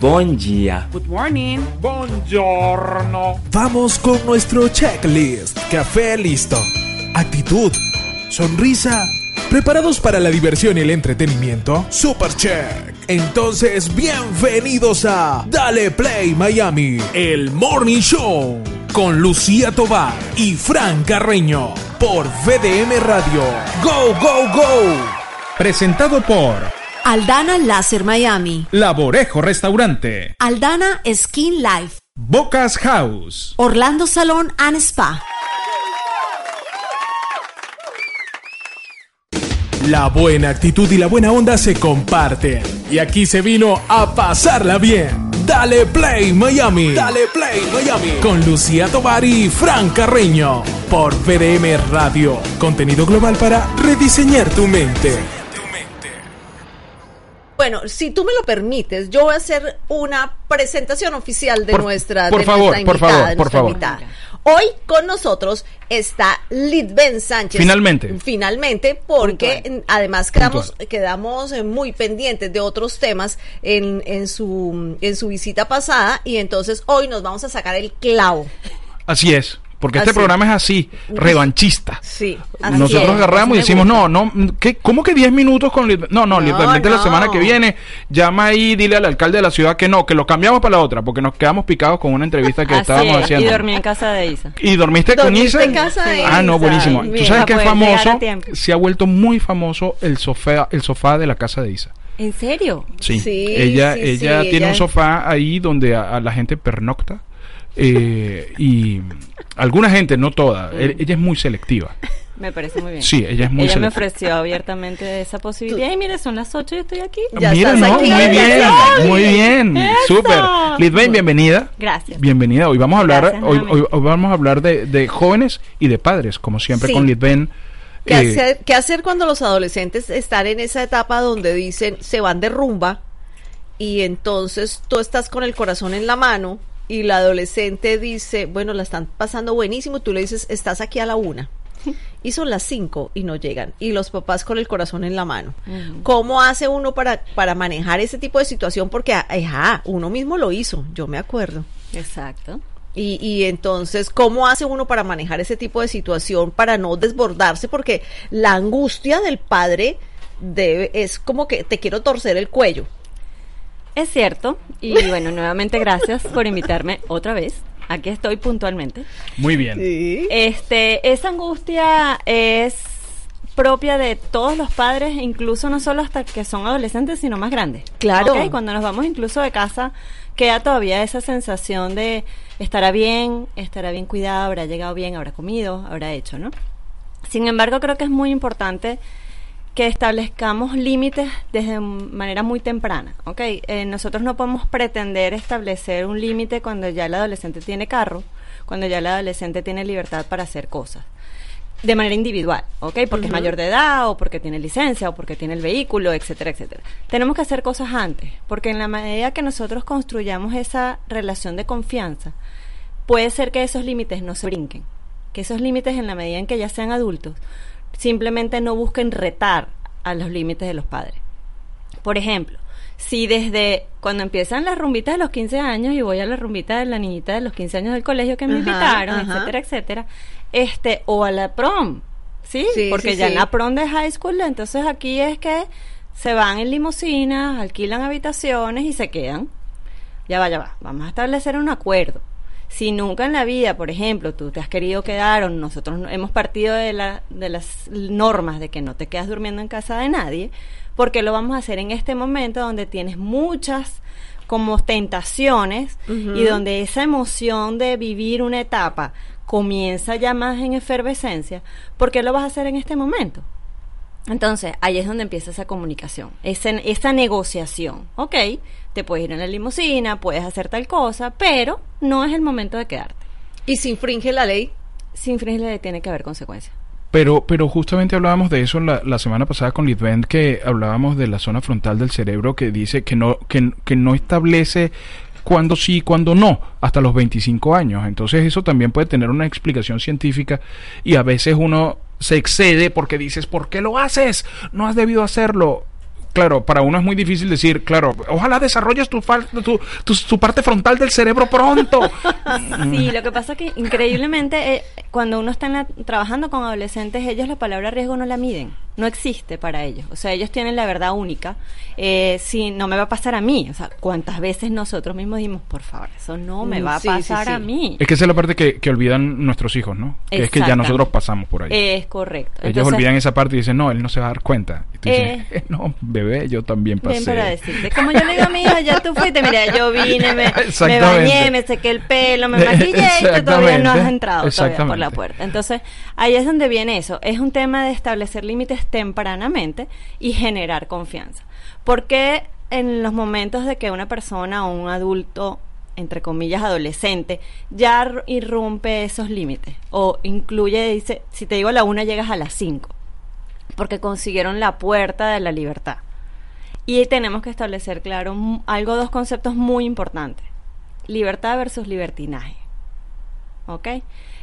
Bom dia. Good morning. Buongiorno. Vamos con nuestro checklist. Café listo. Actitud. Sonrisa. ¿Preparados para la diversión y el entretenimiento? Super check. Entonces, bienvenidos a Dale Play Miami, el Morning Show, con Lucía Tobar y Fran Carreño, por VDM Radio. ¡Go, go, go! Presentado por Aldana Láser Miami. Laborejo Restaurante, Aldana Skin Life. Bocas House, Orlando Salón and Spa. La buena actitud y la buena onda se comparten. Y aquí se vino a pasarla bien. Dale Play Miami. Dale Play Miami. Con Lucía Tobar y Fran Carreño. Por VDM Radio. Contenido global para rediseñar tu mente. Bueno, si tú me lo permites, yo voy a hacer una presentación oficial de Por- nuestra, por de favor, nuestra por invitada, favor, de por favor. invitada. Hoy con nosotros está Lidben Sánchez. Finalmente. Finalmente, porque Puntual. además quedamos, quedamos eh, muy pendientes de otros temas en, en, su, en su visita pasada y entonces hoy nos vamos a sacar el clavo. Así es. Porque este programa es así, revanchista. Sí, así Nosotros es. agarramos y decimos, no, no, ¿qué, ¿cómo que 10 minutos con No, no, No, literalmente la semana que viene, llama ahí, dile al alcalde de la ciudad que no, que lo cambiamos para la otra, porque nos quedamos picados con una entrevista que Así estábamos es, haciendo. y dormí en casa de Isa. ¿Y dormiste con ¿Dormiste Isa? en casa de Ah, no, buenísimo. Tú sabes que es poder llegar famoso, se ha vuelto muy famoso el sofá, el sofá de la casa de Isa. ¿En serio? Sí, Sí, ella, sí, ella sí, tiene ella- un sofá ahí donde a, a la gente pernocta eh, y alguna gente, no toda, e- ella es muy selectiva. Me parece muy bien. Sí, ella es muy Ella me ofreció abiertamente esa posibilidad. Y mire, son las 8 y estoy aquí. Ya Mira, estás no, aquí. muy bien, muy bien, súper. Lidvain, bienvenida. Gracias. Bienvenida. Hoy vamos a hablar, Gracias, hoy, nuevamente. hoy- hoy vamos a hablar de, de jóvenes y de padres, como siempre Sí. con Lidvain. ¿Qué, Eh, hacer, qué hacer cuando los adolescentes están en esa etapa donde dicen se van de rumba y entonces tú estás con el corazón en la mano y la adolescente dice, bueno, la están pasando buenísimo, tú le dices, estás aquí a la una. Y son las cinco y no llegan. Y los papás con el corazón en la mano. ¿Cómo hace uno para, para manejar ese tipo de situación? Porque, ajá, uno mismo lo hizo, yo me acuerdo. Exacto. Y, y entonces, ¿cómo hace uno para manejar ese tipo de situación para no desbordarse? Porque la angustia del padre debe, es como que te quiero torcer el cuello. Es cierto. Y bueno, nuevamente gracias por invitarme otra vez. Aquí estoy puntualmente. muy bien. Este, esa angustia es propia de todos los padres, incluso no solo hasta que son adolescentes, sino más grandes. Claro. Ok, Cuando nos vamos incluso de casa, queda todavía esa sensación de estará bien, estará bien cuidado, habrá llegado bien, habrá comido, habrá hecho, ¿no? Sin embargo, creo que es muy importante que establezcamos límites desde manera muy temprana, ¿ok? Eh, nosotros no podemos pretender establecer un límite cuando ya el adolescente tiene carro, cuando ya el adolescente tiene libertad para hacer cosas de manera individual, ¿ok? Porque es mayor de edad o porque tiene licencia o porque tiene el vehículo, etcétera, etcétera. Tenemos que hacer cosas antes, porque en la medida que nosotros construyamos esa relación de confianza, puede ser que esos límites no se brinquen, que esos límites en la medida en que ya sean adultos, simplemente no busquen retar a los límites de los padres. Por ejemplo, si desde cuando empiezan las rumbitas de los 15 años y voy a la rumbita de la niñita de los 15 años del colegio que me Ajá, invitaron, ajá. etcétera, etcétera, este, o a la prom, ¿sí? Sí, Porque sí, ya sí. en la prom de high school, entonces aquí es que se van en limusinas, alquilan habitaciones y se quedan. Ya va, ya va, vamos a establecer un acuerdo. Si nunca en la vida, por ejemplo, tú te has querido quedar o nosotros no- hemos partido de, la, de las normas de que no te quedas durmiendo en casa de nadie, porque lo vamos a hacer en este momento donde tienes muchas como tentaciones y donde esa emoción de vivir una etapa comienza ya más en efervescencia, ¿por qué lo vas a hacer en este momento? Entonces, ahí es donde empieza esa comunicación, esa, esa negociación. Ok, te puedes ir en la limusina, puedes hacer tal cosa, pero no es el momento de quedarte. Y si infringe la ley, Si infringe la ley, tiene que haber consecuencias. Pero, pero justamente hablábamos de eso la, la semana pasada con Lidvent, que hablábamos de la zona frontal del cerebro que dice que no, que, que no establece cuándo sí y cuándo no, hasta los 25 años. Entonces eso también puede tener una explicación científica y a veces uno se excede porque dices, ¿por qué lo haces? No has debido hacerlo. Claro, para uno es muy difícil decir, claro, ojalá desarrolles tu, tu, tu parte frontal del cerebro pronto. Sí, lo que pasa es que increíblemente eh, cuando uno está en la- trabajando con adolescentes, ellos la palabra riesgo no la miden, no existe para ellos. O sea, ellos tienen la verdad única. Eh, si no me va a pasar a mí, o sea, cuántas veces nosotros mismos dimos, por favor, eso no me Mm, va a sí, sí, pasar sí. a mí. Es que esa es la parte que, que olvidan nuestros hijos, ¿no? Que es que ya nosotros pasamos por ahí. Es correcto. Ellos Entonces, olvidan esa parte y dicen, no, él no se va a dar cuenta. Y tú dices, Eh. "Eh, no, bebé, yo también pasé. Ven para decirte, como yo le digo a mi hija, ya tú fuiste, mira, yo vine, me, me bañé, me sequé el pelo, me maquillé y tú todavía no has entrado todavía por la puerta. Entonces, ahí es donde viene eso. Es un tema de establecer límites tempranamente y generar confianza. Porque en los momentos de que una persona o un adulto entre comillas adolescente, ya irrumpe esos límites o incluye, dice, si te digo a la una llegas a las cinco, porque consiguieron la puerta de la libertad. Y tenemos que establecer claro algo, dos conceptos muy importantes. Libertad versus libertinaje. ¿Ok?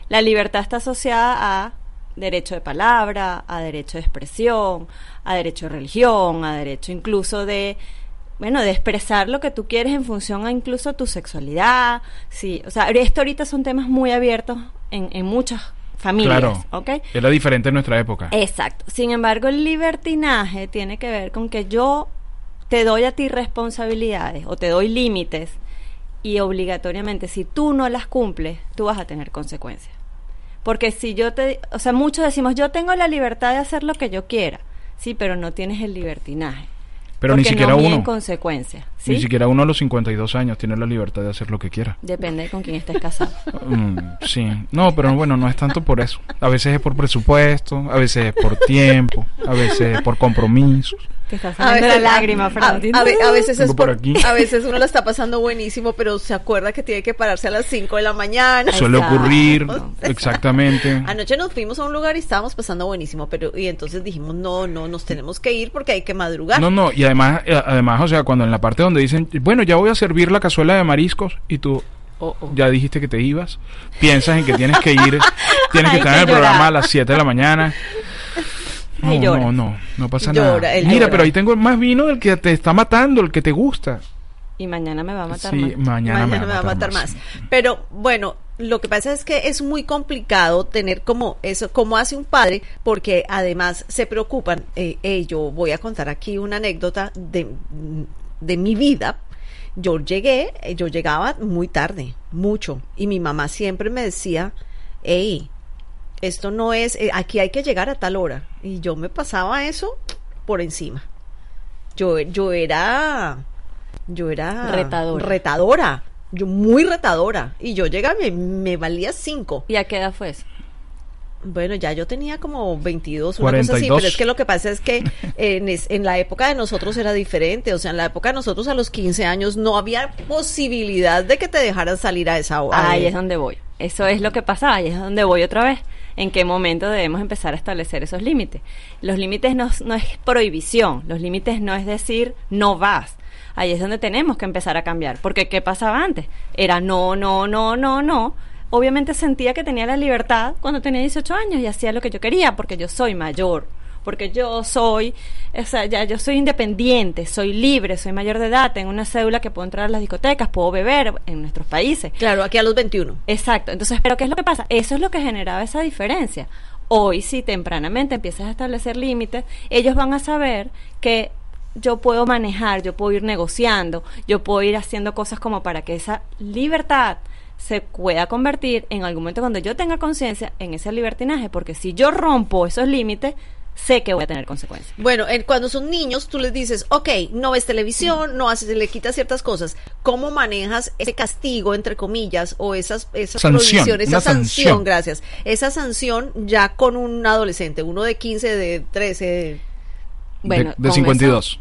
La libertad está asociada a derecho de palabra, a derecho de expresión, a derecho de religión, a derecho incluso de, bueno, de expresar lo que tú quieres en función a incluso tu sexualidad. Sí, o sea, esto ahorita son temas muy abiertos en, en muchas familias. Claro. ¿Ok? Era diferente en nuestra época. Exacto. Sin embargo, el libertinaje tiene que ver con que yo te doy a ti responsabilidades o te doy límites y obligatoriamente si tú no las cumples, tú vas a tener consecuencias. Porque si yo te, o sea, muchos decimos, yo tengo la libertad de hacer lo que yo quiera, sí, pero no tienes el libertinaje. Pero ni siquiera no uno. consecuencias, ¿sí? Ni siquiera uno a los 52 años tiene la libertad de hacer lo que quiera. Depende de con quién estés casado. Mm, sí, no, pero bueno, no es tanto por eso. A veces es por presupuesto, a veces es por tiempo, a veces es por compromisos. Te está A saliendo la veces- lágrima, a- Fernandito. a, a veces es por por, aquí. a veces uno la está pasando buenísimo, pero se acuerda que tiene que pararse a las 5 de la mañana. Suele Exacto. ocurrir, exactamente. Anoche nos fuimos a un lugar y estábamos pasando buenísimo, pero y entonces dijimos, no, no, nos tenemos que ir porque hay que madrugar. No, no, y además, eh, además, o sea, cuando en la parte donde dicen, bueno, ya voy a servir la cazuela de mariscos y tú Oh, oh. ya dijiste que te ibas, piensas en que tienes que ir, tienes que estar en el programa a las 7 de la mañana. No, Ay, no, no, no pasa Llora, nada. Mira, llora. pero ahí tengo más vino del que te está matando, el que te gusta. Y mañana me va a matar Sí, más. mañana, Mañana me va a matar más. Pero bueno, lo que pasa es que es muy complicado tener como eso, como hace un padre, porque además se preocupan. Eh, eh, yo voy a contar aquí una anécdota de, de mi vida. Yo llegué, eh, yo llegaba muy tarde, mucho, y mi mamá siempre me decía, hey, esto no es, eh, aquí hay que llegar a tal hora. Y yo me pasaba eso por encima. Yo, yo era, yo era Retadora. retadora, yo muy retadora. Y yo llegaba y me, me valía cinco. ¿Y a qué edad fue eso? Bueno, ya yo tenía como 22, una cosa así, 42. pero es que lo que pasa es que en, es- en la época de nosotros era diferente, o sea, en la época de nosotros a los 15 años no había posibilidad de que te dejaran salir a esa hora. Ahí es donde voy. Eso es lo que pasa, ahí es donde voy otra vez. ¿En qué momento debemos empezar a establecer esos límites? Los límites no, es prohibición, los límites no es decir no vas. Ahí es donde tenemos que empezar a cambiar. Porque ¿qué pasaba antes? Era no, no, no, no, no. Obviamente sentía que tenía la libertad cuando tenía 18 años y hacía lo que yo quería porque yo soy mayor. Porque yo soy, o sea, ya yo soy independiente, soy libre, soy mayor de edad, tengo una cédula que puedo entrar a las discotecas, puedo beber en nuestros países. Claro, aquí a los 21. Exacto. Entonces, ¿pero qué es lo que pasa? Eso es lo que generaba esa diferencia. Hoy, si tempranamente empiezas a establecer límites, ellos van a saber que yo puedo manejar, yo puedo ir negociando, yo puedo ir haciendo cosas como para que esa libertad se pueda convertir en algún momento cuando yo tenga conciencia en ese libertinaje, porque si yo rompo esos límites, sé que voy a tener consecuencias. Bueno, en- cuando son niños, tú les dices, ok, no ves televisión, no haces, le quitas ciertas cosas. ¿Cómo manejas ese castigo, entre comillas, o esas, esas Sanción, esa sanción, sanción. gracias, esa sanción ya con un adolescente, uno de 15, de 13, Bueno, de, de con 52.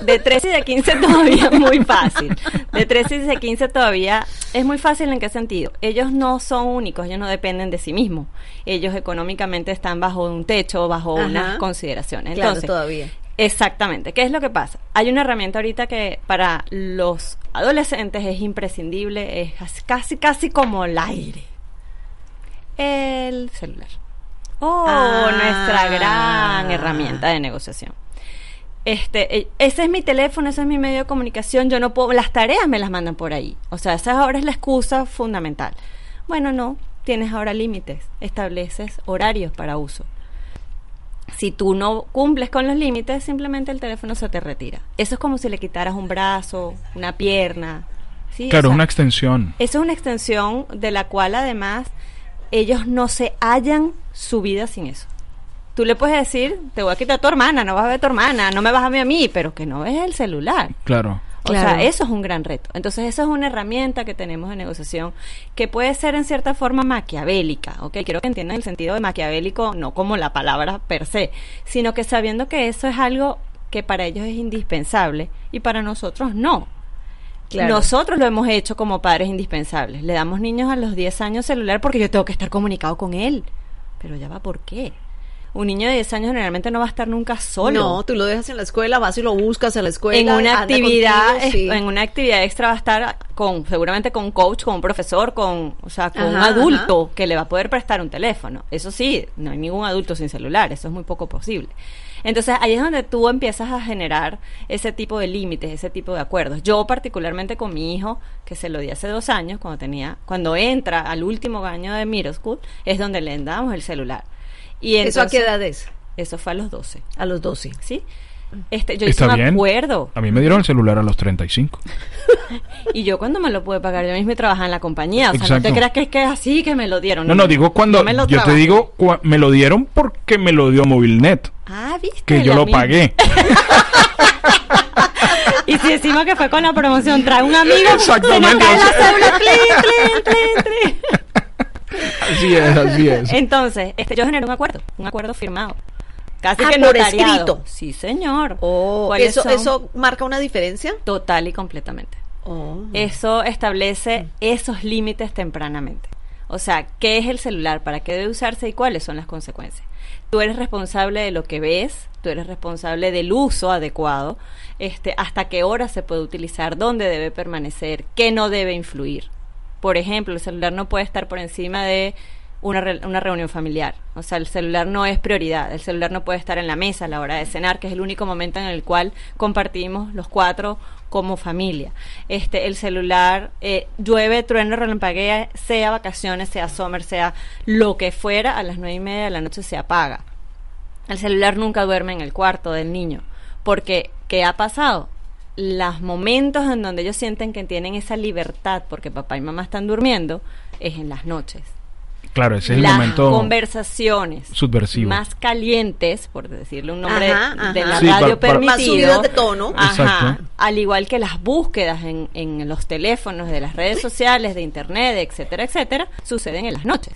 De 13 y de 15 todavía es muy fácil. De 13 y de 15 todavía es muy fácil en qué sentido. Ellos no son únicos, ellos no dependen de sí mismos. Ellos económicamente están bajo un techo, bajo Ajá. unas consideraciones. Claro, Entonces, todavía. Exactamente. ¿Qué es lo que pasa? Hay una herramienta ahorita que para los adolescentes es imprescindible, es casi- casi, casi como el aire. El celular. Oh, Ah. nuestra gran herramienta de negociación. Este, eh, ese es mi teléfono, ese es mi medio de comunicación, yo no puedo, las tareas me las mandan por ahí. O sea, esa ahora es la excusa fundamental. Bueno, no, tienes ahora límites, estableces horarios para uso. Si tú no cumples con los límites, simplemente el teléfono se te retira. Eso es como si le quitaras un brazo, una pierna. ¿sí? Claro, O sea, una extensión. eso es una extensión de la cual además ellos no se hallan su vida sin eso. Tú le puedes decir, te voy a quitar a tu hermana, no vas a ver a tu hermana, no me vas a ver a mí, pero que no ves el celular. Claro. O Claro. sea, eso es un gran reto. Entonces, eso es una herramienta que tenemos de negociación que puede ser en cierta forma maquiavélica, ¿ok? Quiero que entiendan el sentido de maquiavélico, no como la palabra per se, sino que sabiendo que eso es algo que para ellos es indispensable y para nosotros no. Claro. Nosotros lo hemos hecho como padres indispensables. Le damos niños a los 10 años celular porque yo tengo que estar comunicado con él. Pero ya va, ¿por qué? Un niño de 10 años generalmente no va a estar nunca solo. No, tú lo dejas en la escuela, vas y lo buscas en la escuela. en una actividad contigo, sí. en una actividad extra va a estar con seguramente con un coach con un profesor con o sea con un Ajá, adulto que le va a poder prestar un teléfono eso sí no hay ningún adulto sin celular eso es muy poco posible entonces ahí es donde tú empiezas a generar ese tipo de límites ese tipo de acuerdos yo particularmente con mi hijo que se lo di hace dos años cuando tenía cuando entra al último año de middle school es donde le damos el celular y ¿Eso a qué edad es? eso fue a los 12 A los 12. ¿sí? Este, yo Está hice un bien. acuerdo A mí me dieron el celular a los 35. y yo cuando me lo pude pagar, yo mismo trabajaba en la compañía. O sea, no Exacto. te creas que es que es así que me lo dieron. No, no, digo cuando. Yo me lo Yo te digo, me lo dieron porque me lo dio Movilnet. Ah, viste. Que yo lo misma. pagué. Y si decimos que fue con la promoción, trae un amigo, se nos Exactamente, cae la tlin, tlin, tlin, tlin. Así es, así es. Entonces, este, yo generé un acuerdo, un acuerdo firmado. Casi Ah, que por notariado. escrito. Sí, señor. Oh, ¿Cuáles ¿eso, son? ¿Eso marca una diferencia? Total y completamente. Oh. Eso establece esos límites tempranamente. O sea, ¿qué es el celular? ¿Para qué debe usarse y cuáles son las consecuencias? Tú eres responsable de lo que ves, tú eres responsable del uso adecuado, este, hasta qué hora se puede utilizar, dónde debe permanecer, qué no debe influir. Por ejemplo, el celular no puede estar por encima de una, re- una reunión familiar. O sea, el celular no es prioridad. El celular no puede estar en la mesa a la hora de cenar, que es el único momento en el cual compartimos los cuatro como familia. Este, el celular, eh, llueve, trueno, relampaguea, sea vacaciones, sea summer, sea lo que fuera, a las nueve y media de la noche se apaga. El celular nunca duerme en el cuarto del niño. Porque, ¿qué ha pasado? Los momentos en donde ellos sienten que tienen esa libertad porque papá y mamá están durmiendo es en las noches. Claro, ese es el las momento. conversaciones subversivo. más calientes, por decirle un nombre Ajá, ajá. de la Sí, radio para- para- Más permitido, subidas de tono. Ajá, al igual que las búsquedas en, en los teléfonos de las redes sociales, de internet, etcétera, etcétera, suceden en las noches.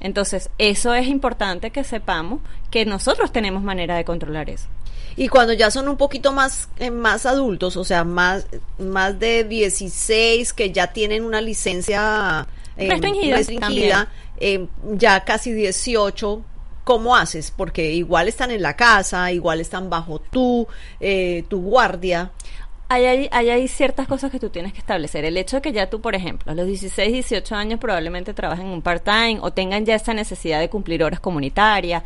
Entonces, eso es importante que sepamos que nosotros tenemos manera de controlar eso. Y cuando ya son un poquito más, eh, más adultos, o sea, más, más de 16, que ya tienen una licencia eh, Restringida restringida, eh, ya casi 18, ¿cómo haces? Porque igual están en la casa, igual están bajo tu, eh, tu guardia. Hay, hay, hay, ciertas cosas que tú tienes que establecer. El hecho de que ya tú, por ejemplo, a los 16, 18 años probablemente trabajen en un part-time o tengan ya esa necesidad de cumplir horas comunitarias,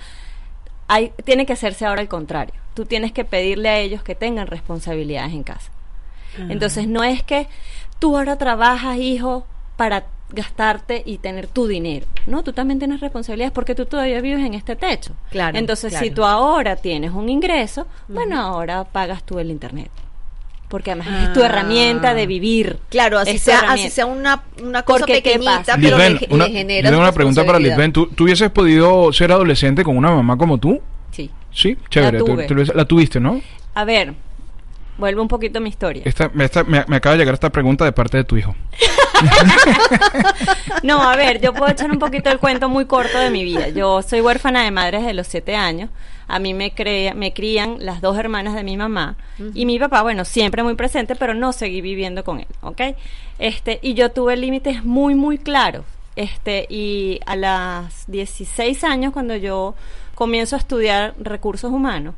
hay, tiene que hacerse ahora al contrario. Tú tienes que pedirle a ellos que tengan responsabilidades en casa. Entonces, no es que tú ahora trabajas, hijo, para gastarte y tener tu dinero. No, tú también tienes responsabilidades porque tú todavía vives en este techo. Claro, Entonces, si tú ahora tienes un ingreso, bueno, ahora pagas tú el internet. Porque además es tu Ah. herramienta de vivir. Claro, así sea, así sea una, una cosa Porque, ¿qué pequeñita, pero le, Lisbeth, le una, genera yo tengo una pregunta para. Lisbeth. ¿Tú, ¿Tú hubieses podido ser adolescente con una mamá como tú? Sí. Sí, chévere. La tú- tuve. tú la tuviste, ¿no? A ver, vuelvo un poquito a mi historia. Esta, me, esta- me- me acaba de llegar esta pregunta de parte de tu hijo. No, a ver, yo puedo echar un poquito el cuento muy corto de mi vida. Yo soy huérfana de madre desde los siete años. A mí me, crea- me crían las dos hermanas de mi mamá. Y mi papá, bueno, siempre muy presente, pero no seguí viviendo con él, ¿ok? Este, y yo tuve límites muy, muy claros. Este, y a las 16 años, cuando yo comienzo a estudiar recursos humanos,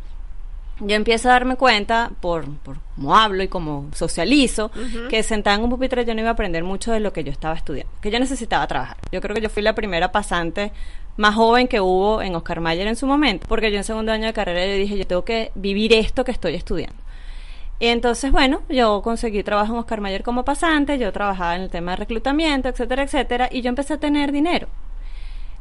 yo empiezo a darme cuenta, por, por cómo hablo y cómo socializo, que sentada en un pupitre yo no iba a aprender mucho de lo que yo estaba estudiando, que yo necesitaba trabajar. Yo creo que yo fui la primera pasante más joven que hubo en Oscar Mayer en su momento, porque yo en segundo año de carrera yo dije, yo tengo que vivir esto que estoy estudiando. Y entonces, bueno, yo conseguí trabajo en Oscar Mayer como pasante, yo trabajaba en el tema de reclutamiento, etcétera, etcétera, y yo empecé a tener dinero.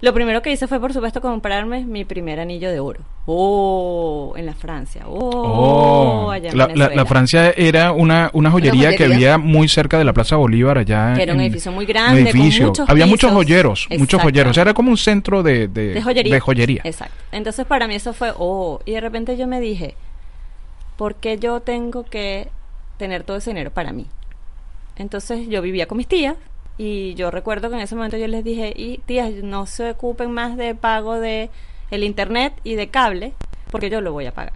Lo primero que hice fue, por supuesto, comprarme mi primer anillo de oro. Oh, en la Francia. Oh, Oh, allá en la, la- la Francia era una, una joyería que había muy cerca de la Plaza Bolívar allá. Que era un en- edificio muy grande, un con edificio. muchos había muchos joyeros, muchos joyeros. Era como un centro de, de, de joyería. de joyería. Exacto. Entonces para mí eso fue, oh, y de repente yo me dije, ¿por qué yo tengo que tener todo ese dinero para mí? Entonces yo vivía con mis tías y yo recuerdo que en ese momento yo les dije, y tías, no se ocupen más de pago de el internet y de cable, porque yo lo voy a pagar.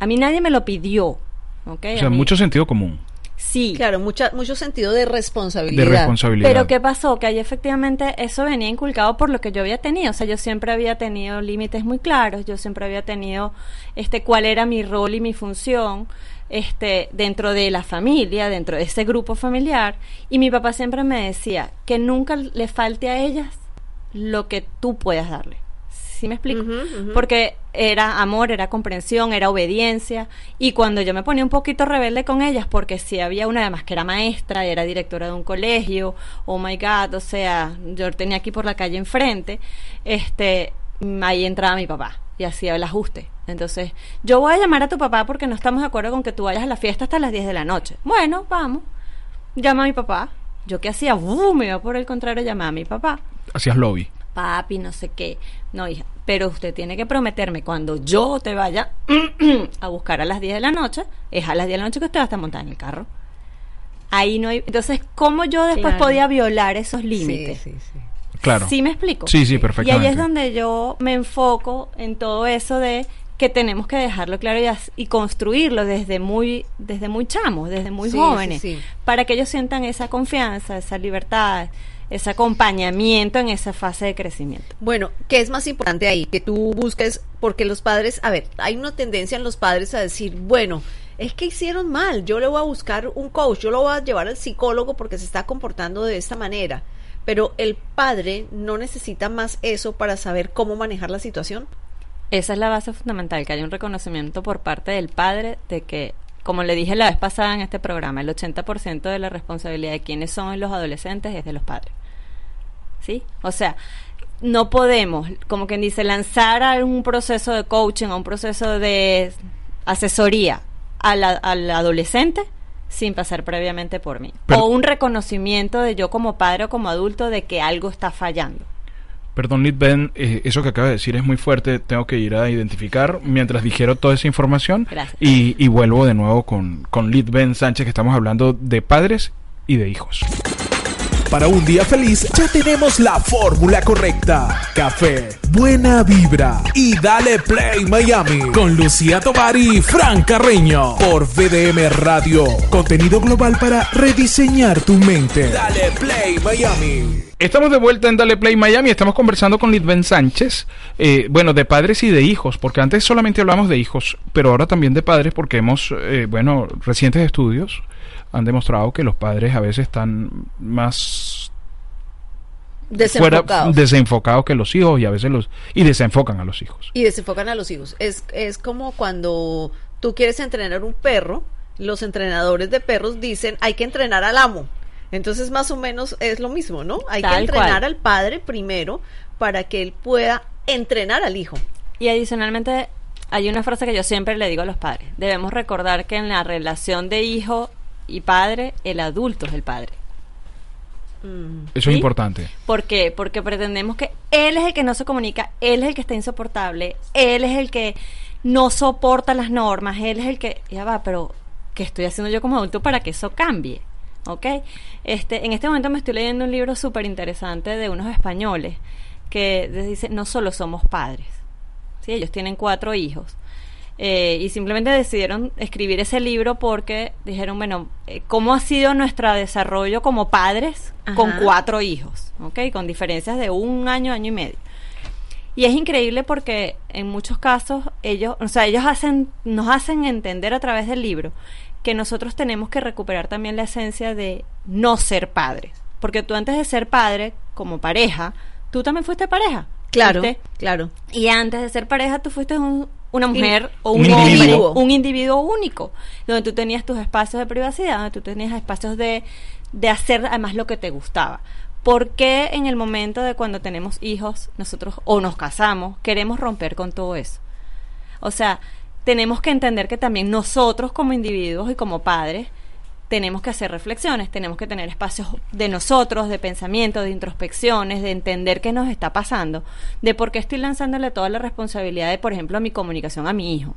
A mí nadie me lo pidió, ¿ok? O sea, mí- mucho sentido común Sí. Claro, mucha, mucho sentido de responsabilidad. de responsabilidad. Pero ¿qué pasó? Que ahí efectivamente eso venía inculcado por lo que yo había tenido. O sea, yo siempre había tenido límites muy claros, yo siempre había tenido este cuál era mi rol y mi función este dentro de la familia, dentro de ese grupo familiar. Y mi papá siempre me decía que nunca le falte a ellas lo que tú puedas darle. ¿Sí me explico? Porque era amor, era comprensión, era obediencia. Y cuando yo me ponía un poquito rebelde con ellas, porque si había una además que era maestra, era directora de un colegio, oh my God, o sea, yo tenía aquí por la calle enfrente, este, ahí entraba mi papá y hacía el ajuste. Entonces, yo voy a llamar a tu papá porque no estamos de acuerdo con que tú vayas a la fiesta hasta las 10 de la noche. Bueno, vamos. Llama a mi papá. Yo qué hacía, me iba por el contrario, llamaba a mi papá Hacías lobby. papi, no sé qué. No, hija, pero usted tiene que prometerme cuando yo te vaya a buscar a las 10 de la noche, es a las 10 de la noche que usted va a estar montada en el carro. Ahí no hay... Entonces, ¿cómo yo después Claro. podía violar esos Sí, límites? sí, sí. Claro. ¿Sí me explico? Sí, sí, Y perfectamente. ahí es donde yo me enfoco en todo eso de que tenemos que dejarlo claro y, y construirlo desde muy desde muy chamos, desde muy Sí, jóvenes, sí, sí. para que ellos sientan esa confianza, esa libertad, ese acompañamiento en esa fase de crecimiento. Bueno, ¿qué es más importante ahí? Que tú busques, porque los padres, a ver, hay una tendencia en los padres a decir, bueno, es que hicieron mal, yo le voy a buscar un coach, yo lo voy a llevar al psicólogo porque se está comportando de esta manera. Pero el padre no necesita más eso para saber cómo manejar la situación. Esa es la base fundamental, que haya un reconocimiento por parte del padre de que, como le dije la vez pasada en este programa, el 80% de la responsabilidad de quienes son los adolescentes es de los padres. ¿Sí? O sea, no podemos, como quien dice, lanzar a un proceso de coaching, a un proceso de asesoría al adolescente sin pasar previamente por mí. Pero- o un reconocimiento de yo como padre o como adulto de que algo está fallando. Perdón, Litven, eh, eso que acaba de decir es muy fuerte. Tengo que ir a identificar mientras dijeron toda esa información. Y, y vuelvo de nuevo con, con Litven Sánchez, que estamos hablando de padres y de hijos. Para un día feliz ya tenemos la fórmula correcta. Café, buena vibra y dale play Miami con Lucía Tobar y Fran Carreño por VDM Radio. Contenido global para rediseñar tu mente. Dale play Miami. Estamos de vuelta en Dale Play Miami. Estamos conversando con Litven Sánchez. eh, bueno, de padres y de hijos, porque antes solamente hablamos de hijos, pero ahora también de padres, porque hemos, eh, bueno, recientes estudios han demostrado que los padres a veces están más fuera Desenfocados. que los hijos y a veces los y desenfocan a los hijos. y desenfocan a los hijos. Es, es como cuando tú quieres entrenar un perro, los entrenadores de perros dicen hay que entrenar al amo. Entonces más o menos es lo mismo, ¿no? Hay que entrenar cual. al padre primero para que él pueda entrenar al hijo. Y adicionalmente, hay una frase que yo siempre le digo a los padres. Debemos recordar que en la relación de hijo y padre, el adulto es el padre. Mm. Eso ¿Sí? es importante. ¿Por qué? Porque pretendemos que él es el que no se comunica, él es el que está insoportable, él es el que no soporta las normas, él es el que, ya va, pero ¿qué estoy haciendo yo como adulto para que eso cambie? ¿Ok? Este, en este momento me estoy leyendo un libro súper interesante de unos españoles que dice, no solo somos padres, ¿sí? ellos tienen cuatro hijos. Eh, y simplemente decidieron escribir ese libro porque dijeron, bueno, eh, ¿cómo ha sido nuestro desarrollo como padres con cuatro hijos? ¿Ok? Con diferencias de un año, año y medio. Y es increíble porque en muchos casos ellos, o sea, ellos hacen, nos hacen entender a través del libro que nosotros tenemos que recuperar también la esencia de no ser padres. Porque tú antes de ser padre, como pareja, tú también fuiste pareja. Claro, ¿viste? claro. Y antes de ser pareja, tú fuiste un- una mujer o un un, hombre, individuo. un individuo único, donde tú tenías tus espacios de privacidad, donde tú tenías espacios de, de hacer además lo que te gustaba. ¿Por qué en el momento de cuando tenemos hijos, nosotros o nos casamos, queremos romper con todo eso? O sea, tenemos que entender que también nosotros como individuos y como padres tenemos que hacer reflexiones, tenemos que tener espacios de nosotros, de pensamiento, de introspecciones, de entender qué nos está pasando, de por qué estoy lanzándole toda la responsabilidad de, por ejemplo, mi comunicación a mi hijo.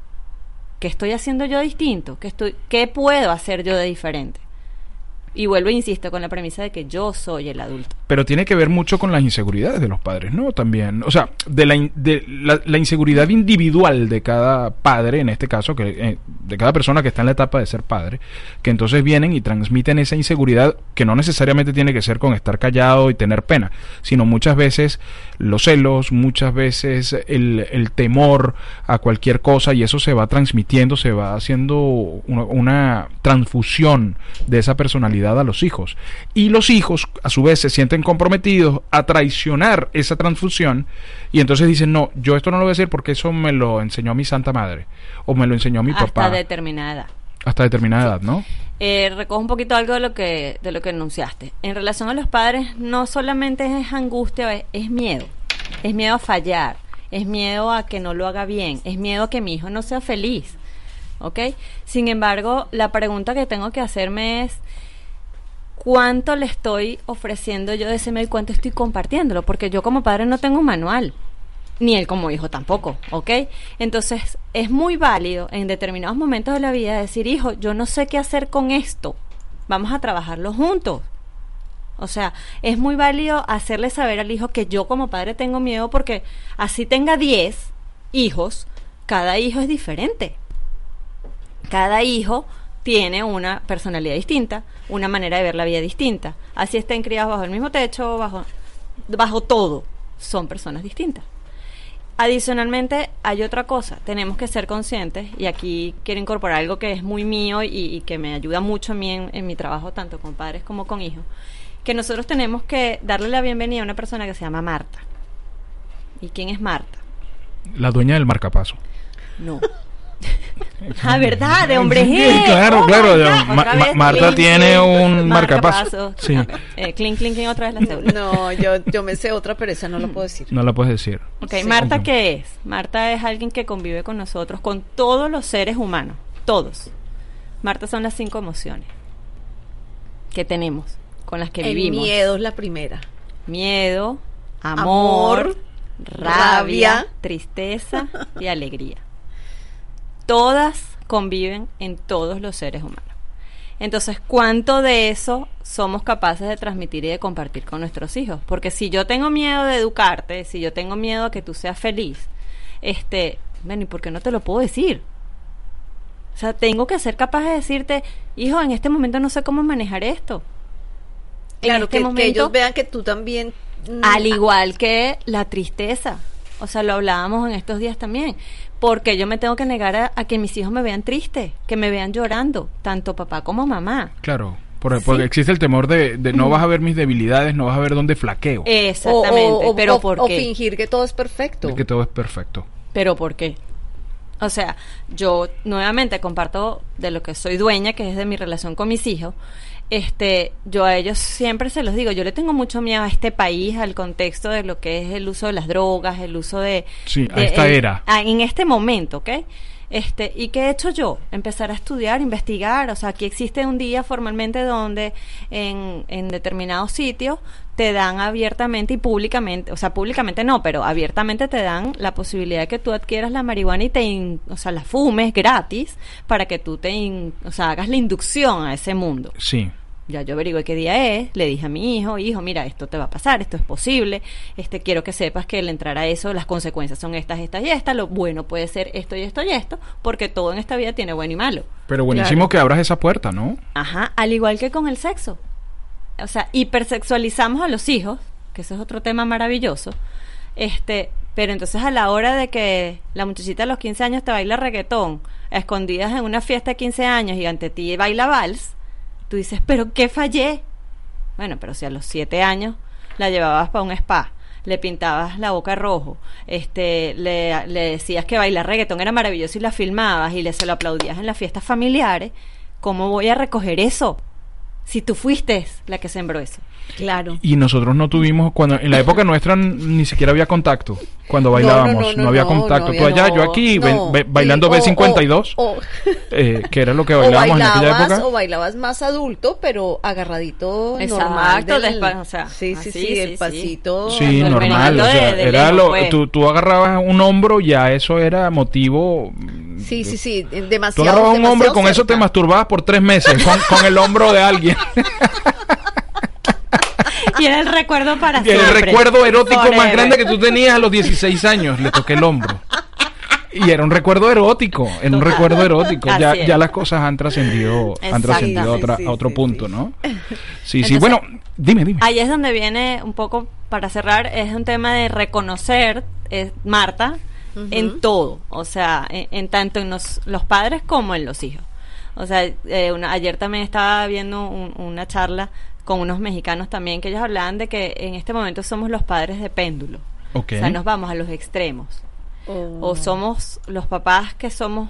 ¿Qué estoy haciendo yo distinto? ¿Qué, estoy, ¿Qué puedo hacer yo de diferente? Y vuelvo, e insisto, con la premisa de que yo soy el adulto. Pero tiene que ver mucho con las inseguridades de los padres, ¿no? También, o sea, de la, de la, inseguridad individual de cada padre, en este caso, que eh, de cada persona que está en la etapa de ser padre, que entonces vienen y transmiten esa inseguridad que no necesariamente tiene que ser con estar callado y tener pena, sino muchas veces los celos, muchas veces el, el temor a cualquier cosa y eso se va transmitiendo, se va haciendo una transfusión de esa personalidad a los hijos. Y los hijos, a su vez, se sienten comprometidos a traicionar esa transfusión y entonces dicen, no, yo esto no lo voy a hacer porque eso me lo enseñó mi santa madre o me lo enseñó mi hasta papá determinada edad. hasta determinada edad, ¿no? Eh, recojo un poquito algo de lo que de lo que enunciaste. En relación a los padres, no solamente es angustia, es, es miedo. Es miedo a fallar, es miedo a que no lo haga bien, es miedo a que mi hijo no sea feliz. ¿Ok? Sin embargo, la pregunta que tengo que hacerme es cuánto le estoy ofreciendo yo de ese y cuánto estoy compartiéndolo, porque yo como padre no tengo un manual, ni él como hijo tampoco, ¿ok? Entonces es muy válido en determinados momentos de la vida decir, hijo, yo no sé qué hacer con esto, vamos a trabajarlo juntos. O sea, es muy válido hacerle saber al hijo que yo como padre tengo miedo porque así tenga 10 hijos, cada hijo es diferente cada hijo tiene una personalidad distinta, una manera de ver la vida distinta. Así estén criados bajo el mismo techo, bajo, bajo todo, son personas distintas. Adicionalmente, hay otra cosa, tenemos que ser conscientes, y aquí quiero incorporar algo que es muy mío y, y que me ayuda mucho a mí en, en mi trabajo, tanto con padres como con hijos, que nosotros tenemos que darle la bienvenida a una persona que se llama Marta. ¿Y quién es Marta? La dueña del marcapaso. No. ah, ¿verdad? De hombre Sí, G. claro, Oh, claro. Ma- Ma- Marta tiene un marcapaso. Sí. Eh, clink, clink, clink, otra vez la cédula. No, yo, yo me sé otra, pero esa no lo puedo decir. No la puedes decir. Ok, Sí. Marta, ¿qué es? Marta es alguien que convive con nosotros, con todos los seres humanos, todos. Marta son las cinco emociones que tenemos, con las que El vivimos. miedo es la primera. Miedo, amor, Amor, rabia, rabia. tristeza y alegría. Todas conviven en todos los seres humanos. Entonces, ¿cuánto de eso somos capaces de transmitir y de compartir con nuestros hijos? Porque si yo tengo miedo de educarte, si yo tengo miedo a que tú seas feliz, este, bueno, ¿y por qué no te lo puedo decir? O sea, tengo que ser capaz de decirte, hijo, en este momento no sé cómo manejar esto. Claro, este que, que momento- ellos vean que tú también... mm, al igual que la tristeza. O sea, lo hablábamos en estos días también. Porque yo me tengo que negar a, a que mis hijos me vean triste, que me vean llorando, tanto papá como mamá. Claro. Por- porque existe el temor de, de no vas a ver mis debilidades, no vas a ver dónde flaqueo. Exactamente. o- o- pero o- ¿por o qué? fingir que todo es perfecto. de que todo es perfecto. Pero ¿por qué? O sea, yo nuevamente comparto de lo que soy dueña, que es de mi relación con mis hijos. Este, yo a ellos siempre se los digo, yo le tengo mucho miedo a este país, al contexto de lo que es el uso de las drogas, el uso de... Sí, a esta el- era. a- en este momento, ¿ok? Este, ¿Y qué he hecho yo? Empezar a estudiar, investigar. O sea, aquí existe un día formalmente donde en, en determinados sitios te dan abiertamente y públicamente, o sea, públicamente no, pero abiertamente te dan la posibilidad de que tú adquieras la marihuana y te, in- o sea, la fumes gratis para que tú te, in- o sea, hagas la inducción a ese mundo. Sí. Ya yo averigué qué día es, le dije a mi hijo, hijo, mira, esto te va a pasar, esto es posible, este quiero que sepas que al entrar a eso las consecuencias son estas, estas y estas, lo bueno puede ser esto y esto y esto, porque todo en esta vida tiene bueno y malo. Pero buenísimo Claro. que abras esa puerta, ¿no? Ajá, al igual que con el sexo. O sea, hipersexualizamos a los hijos, que eso es otro tema maravilloso. Este, pero entonces a la hora de que la muchachita a los 15 años te baila reggaetón, escondidas en una fiesta de 15 años y ante ti baila vals, tú dices, "¿Pero qué fallé?" Bueno, pero si a los 7 años la llevabas para un spa, le pintabas la boca rojo, este, le, le decías que bailar reggaetón era maravilloso y la filmabas y le se lo aplaudías en las fiestas familiares, ¿cómo voy a recoger eso? Si tú fuiste la que sembró eso. Claro. Y nosotros no tuvimos, cuando en la época nuestra ni siquiera había contacto cuando bailábamos, no, había contacto. Tú allá, yo aquí, bailando Y- o- B52, O, eh, que era lo que o bailábamos en aquella bailabas, época. o bailabas más adulto, pero agarradito Exacto, normal. del- o sea, sí, sí, así, sí, sí, el sí. pasito. Sí, el normal. merenguito O sea, de- de era lejos, lo, pues. tú, tú agarrabas un hombro, ya eso era motivo. Sí, sí, sí, Tú demasiado. agarrabas un hombro, con eso te masturbabas por tres meses, con, con el hombro de alguien. Y era el recuerdo para Y el siempre. recuerdo erótico más grande que tú tenías a los 16 años, le toqué el hombro. Y era un recuerdo erótico, era un recuerdo erótico. Ya, es. ya las cosas han trascendido, han trascendido a, otra- sí, a otro sí, punto, sí. ¿no? Sí, sí. Bueno, dime, dime. Ahí es donde viene un poco, para cerrar, es un tema de reconocer, eh, Marta, en todo, o sea, en, en tanto en los, los padres como en los hijos. O sea, eh, una- ayer también estaba viendo un- una charla con unos mexicanos también que ellos hablaban de que en este momento somos los padres de péndulo. O sea, nos vamos a los extremos. Oh. O somos los papás que somos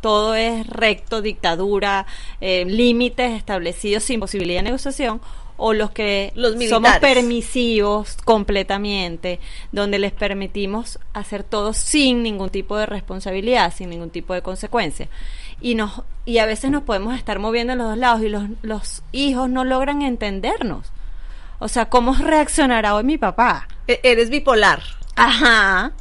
todo es recto, dictadura, eh, límites establecidos sin posibilidad de negociación, o los que Los somos permisivos completamente, donde les permitimos hacer todo sin ningún tipo de responsabilidad, sin ningún tipo de consecuencia. Y, nos, y a veces nos podemos estar moviendo en los dos lados y los, los hijos no logran entendernos. O sea, ¿cómo reaccionará hoy mi papá? E- Eres bipolar. Ajá.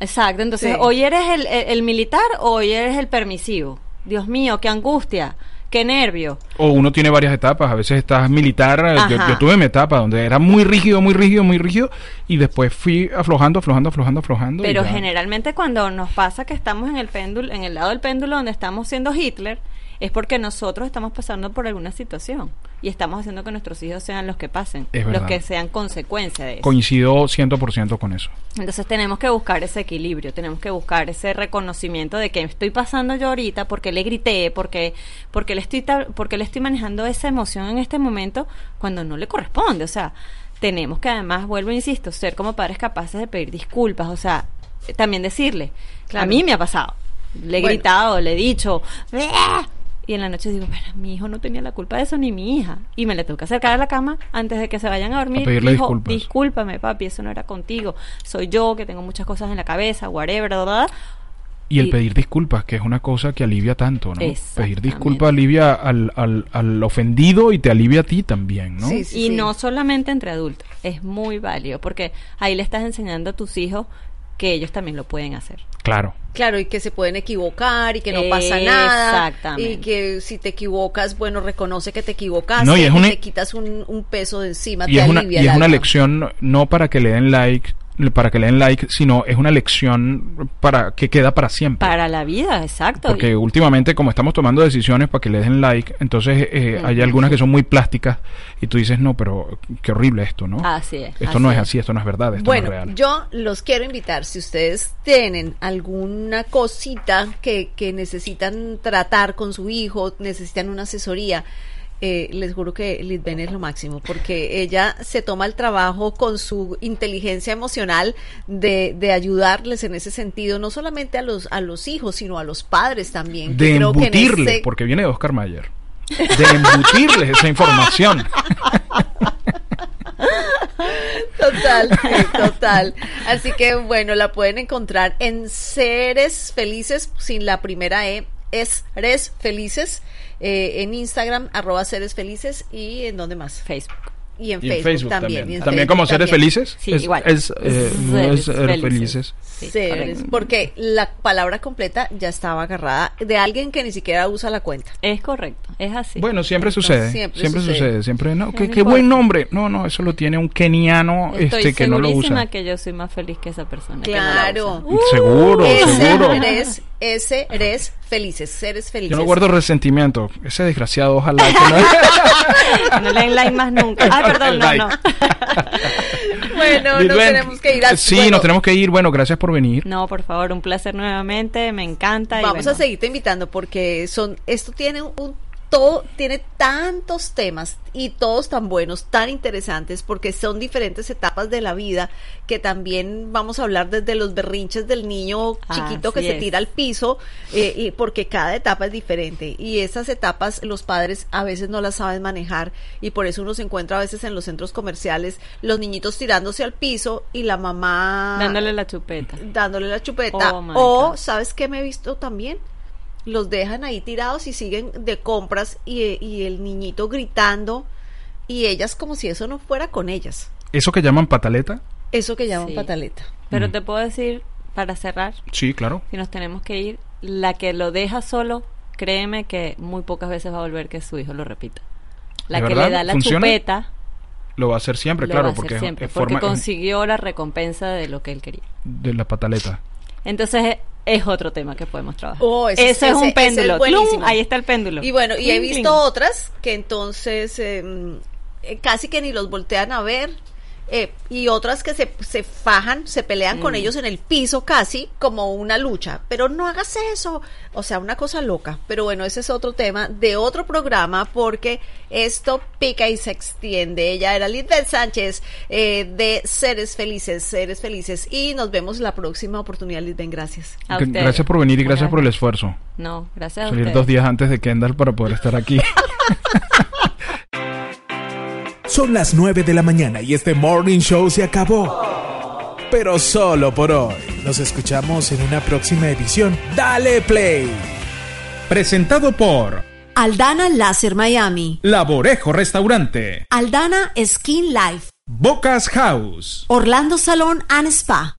Exacto. Entonces, Sí. hoy eres el, el- el militar o hoy eres el permisivo. Dios mío, qué angustia, qué nervio. O uno tiene varias etapas, a veces estás militar, yo, yo tuve mi etapa donde era muy rígido, muy rígido, muy rígido, y después fui aflojando, aflojando, aflojando, aflojando. Pero generalmente cuando nos pasa que estamos en el péndulo, en el lado del péndulo donde estamos siendo Hitler, es porque nosotros estamos pasando por alguna situación y estamos haciendo que nuestros hijos sean los que pasen, Es los que sean consecuencia de eso. Coincido 100% con eso. Entonces tenemos que buscar ese equilibrio, tenemos que buscar ese reconocimiento de que estoy pasando yo ahorita, porque le grité, porque, porque le estoy porque le estoy manejando esa emoción en este momento cuando no le corresponde. O sea, tenemos que además, vuelvo e insisto, ser como padres capaces de pedir disculpas. O sea, también decirle, Claro. a mí me ha pasado. Le he Bueno. gritado, le he dicho, "¡Ah!", y en la noche digo, "Pero mi hijo no tenía la culpa de eso, ni mi hija. Y me le tengo que acercar a la cama antes de que se vayan a dormir. A pedirle Hijo, disculpas. discúlpame, papi, eso no era contigo. Soy yo que tengo muchas cosas en la cabeza, whatever, bla, bla. Y el Y- pedir disculpas, que es una cosa que alivia tanto, ¿no? Pedir disculpas alivia al, al, al ofendido y te alivia a ti también, ¿no? Sí, sí, y sí. no solamente entre adultos, es muy válido porque ahí le estás enseñando a tus hijos que ellos también lo pueden hacer. Claro. Claro, y que se pueden equivocar y que no pasa nada. Exactamente. Y que si te equivocas, bueno, reconoce que te equivocaste. No, y es una- te quitas un, un peso de encima. Y te es una, y es una lección no para que le den like, para que le den like, sino es una lección para que queda para siempre. Para la vida, exacto. Porque últimamente, como estamos tomando decisiones para que le den like, entonces eh, hay algunas que son muy plásticas y tú dices, no, pero qué horrible esto, ¿no? Así es, Esto así no es es. así, esto no es verdad, esto Bueno, no es real. yo los quiero invitar, si ustedes tienen alguna cosita que, que necesitan tratar con su hijo, necesitan una asesoría, eh, les juro que Lidben es lo máximo, porque ella se toma el trabajo con su inteligencia emocional de, de ayudarles en ese sentido, no solamente a los, a los hijos, sino a los padres también. que de creo que en embutirle, ese- porque viene de Oscar Mayer. De embutirles esa información. Total, sí, total. Así que bueno, la pueden encontrar en Seres Felices, sin la primera E, es Res Felices, eh, en Instagram, arroba Seres Felices y en dónde más. Facebook. Y en, Y en Facebook, Facebook también. también. como seres también. felices. Sí, es, igual. Es, eh, no es Seres ser felices. Sí, Seres, correcto. porque la palabra completa ya estaba agarrada de alguien que ni siquiera usa la cuenta. Es correcto, es así. Bueno, siempre sucede. siempre Siempre, sucede. sucede. Siempre, no, qué, qué buen nombre. No, no, eso lo tiene un keniano Estoy este, que no lo segurísima usa. que yo soy más feliz que esa persona. que no la Claro. seguro, seguro. Ese ese eres felices, seres felices. Yo no guardo resentimiento. Ese desgraciado, ojalá que no. No le den like más nunca. Ah, perdón, no, no. Bueno, nos tenemos que ir a Sí, bueno, nos tenemos que ir. Bueno, gracias por venir. No, por favor, un placer nuevamente, me encanta. y Vamos bueno, a seguirte invitando porque son esto tiene un todo tiene tantos temas y todos tan buenos, tan interesantes porque son diferentes etapas de la vida que también vamos a hablar desde los berrinches del niño chiquito que se tira al piso eh, y porque cada etapa es diferente y esas etapas los padres a veces no las saben manejar y por eso uno se encuentra a veces en los centros comerciales los niñitos tirándose al piso y la mamá Dándole la chupeta. dándole la chupeta. Oh, o. ¿sabes qué me he visto también? Los dejan ahí tirados y siguen de compras y, y el niñito gritando y ellas como si eso no fuera con ellas. ¿Eso que llaman pataleta? Eso que llaman Sí. pataleta. Pero te puedo decir, para cerrar, Sí, claro. si nos tenemos que ir, la que lo deja solo, créeme que muy pocas veces va a volver que su hijo lo repita. La ¿De que verdad? le da la ¿Funciona? chupeta, Lo va a hacer siempre, lo claro, va a hacer porque siempre, es porque forma consiguió la recompensa de lo que él quería. de la pataleta. Entonces es, otro tema que podemos trabajar. Oh, ese- ese, es un ese péndulo. Ahí está el péndulo. Y bueno, y he visto cling. otras que entonces eh, eh, casi que ni los voltean a ver. Eh, y otras que se, se fajan, se pelean Mm. con ellos en el piso casi como una lucha. Pero no hagas eso. O sea, una cosa loca. Pero bueno, ese es otro tema de otro programa porque esto pica y se extiende. Ella era Lisbeth Sánchez eh, de Seres Felices, Seres Felices. Y nos vemos la próxima oportunidad, Lisbeth. Gracias. A. Gracias por venir y gracias por el esfuerzo. No, gracias a Salir ustedes. dos días antes de Kendall para poder estar aquí. Son las 9 de la mañana y este morning show se acabó. Pero solo por hoy. Nos escuchamos en una próxima edición. Dale play. Presentado por Aldana Láser Miami, Laborejo Restaurante, Aldana Skin Life, Bocas House. Orlando Salón and Spa.